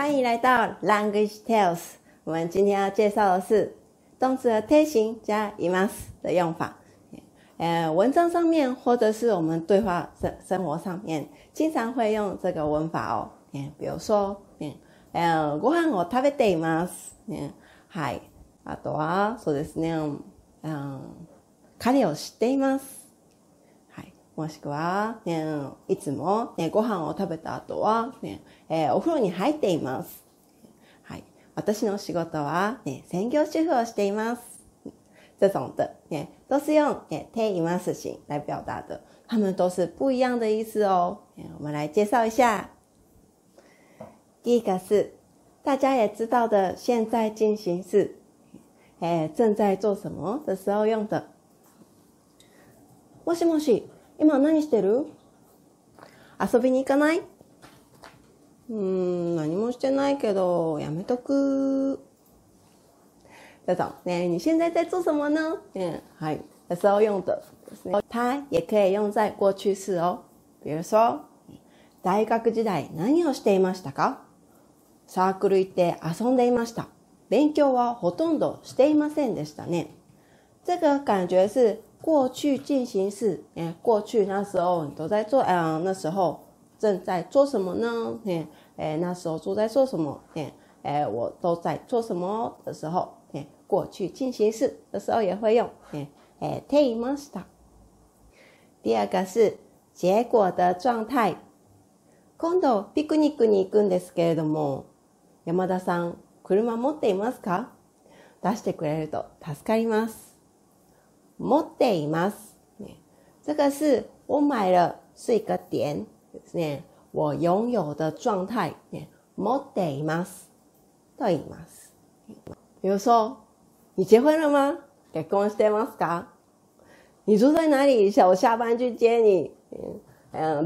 欢迎来到 Language Tales。我们今天要介绍的是动词的贴形加 imas 的用法。呃，文章上面或者是我们对话生生活上面，经常会用这个文法哦。嗯，比如说，嗯，呃，ご飯を食べています。嗯，はい。あとはそうですね。うん、彼を知っています。もしくは、ね、いつも、ね、ご飯を食べた後は、ねえー、お風呂に入っています。はい。私の仕事は、ね、専業主婦をしています。这种的，ね、都是用ね、ています型来表达的。它们都是不一样的意思哦。我们来介绍一下。第一个是大家也知道的现在进行式，哎，正在做什么的时候用的。もしもし。今何してる？遊びに行かない？うーん、何もしてないけど、やめとく。这种，哎，你现在在做什么呢？嗯，はい、的时候用的，它也可以用在过去式哦。比如说，大学時代何をしていましたか？サークル行って遊んでいました。勉強はほとんどしていませんでしたね。这个感觉是过去进行式，哎，过去那时候你都在做，嗯，那时候正在做什么呢？哎，哎，那时候都在做什么？哎，哎，我都在做什么的时候？哎，过去进行式的时候也会用，哎，哎，take master。第二个是结果的状态。今度ピクニックに行くんですけれども、山田さん、車持っていますか？出してくれると助かります。持っています。这个是我买了是一个点，ね、我拥有的状态。持っています。と言います。比如说，你结婚了吗？結婚してますか？你住在哪里？我下班去接你？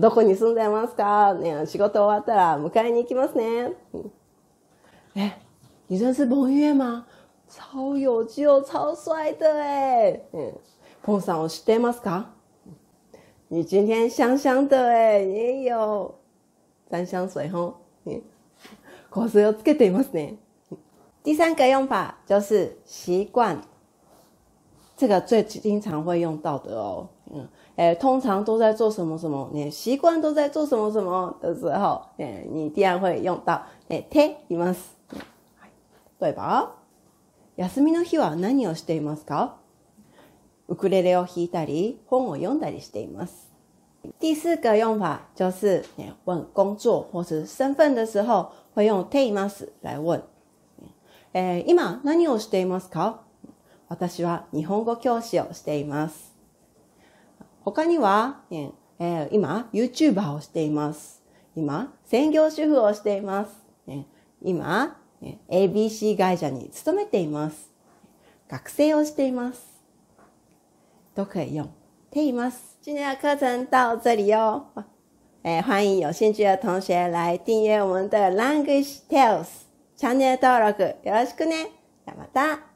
どこに住んでますか？仕事終わったら迎えに行きますね。哎，你认识彭于晏吗？超有救，超帅的哎！嗯，碰上我知ってますか？你今天香香的哎，也有沾香水吼。嗯，香水をつけていますね。第三个用法就是习惯，这个最经常会用到的哦。嗯，哎，通常都在做什么什么？你习惯都在做什么什么的时候，哎，你必然会用到哎，ています。对吧？ 休みの日は何をしていますか？ウクレレを弾いたり、本を読んだりしています。第四个用法就是问工作或是身份的时候，会用ています来问。今何をしていますか？私は日本語教師をしています。他には、今 YouTuber をしています。今専業主婦をしています。今 ABC 会社に勤めています。学生をしています。都可以用。ています。今天的课程到这里哦。哎，欢迎有兴趣的同学来订阅我们的 Language Tales チャンネル登録よろしくね。じゃまた。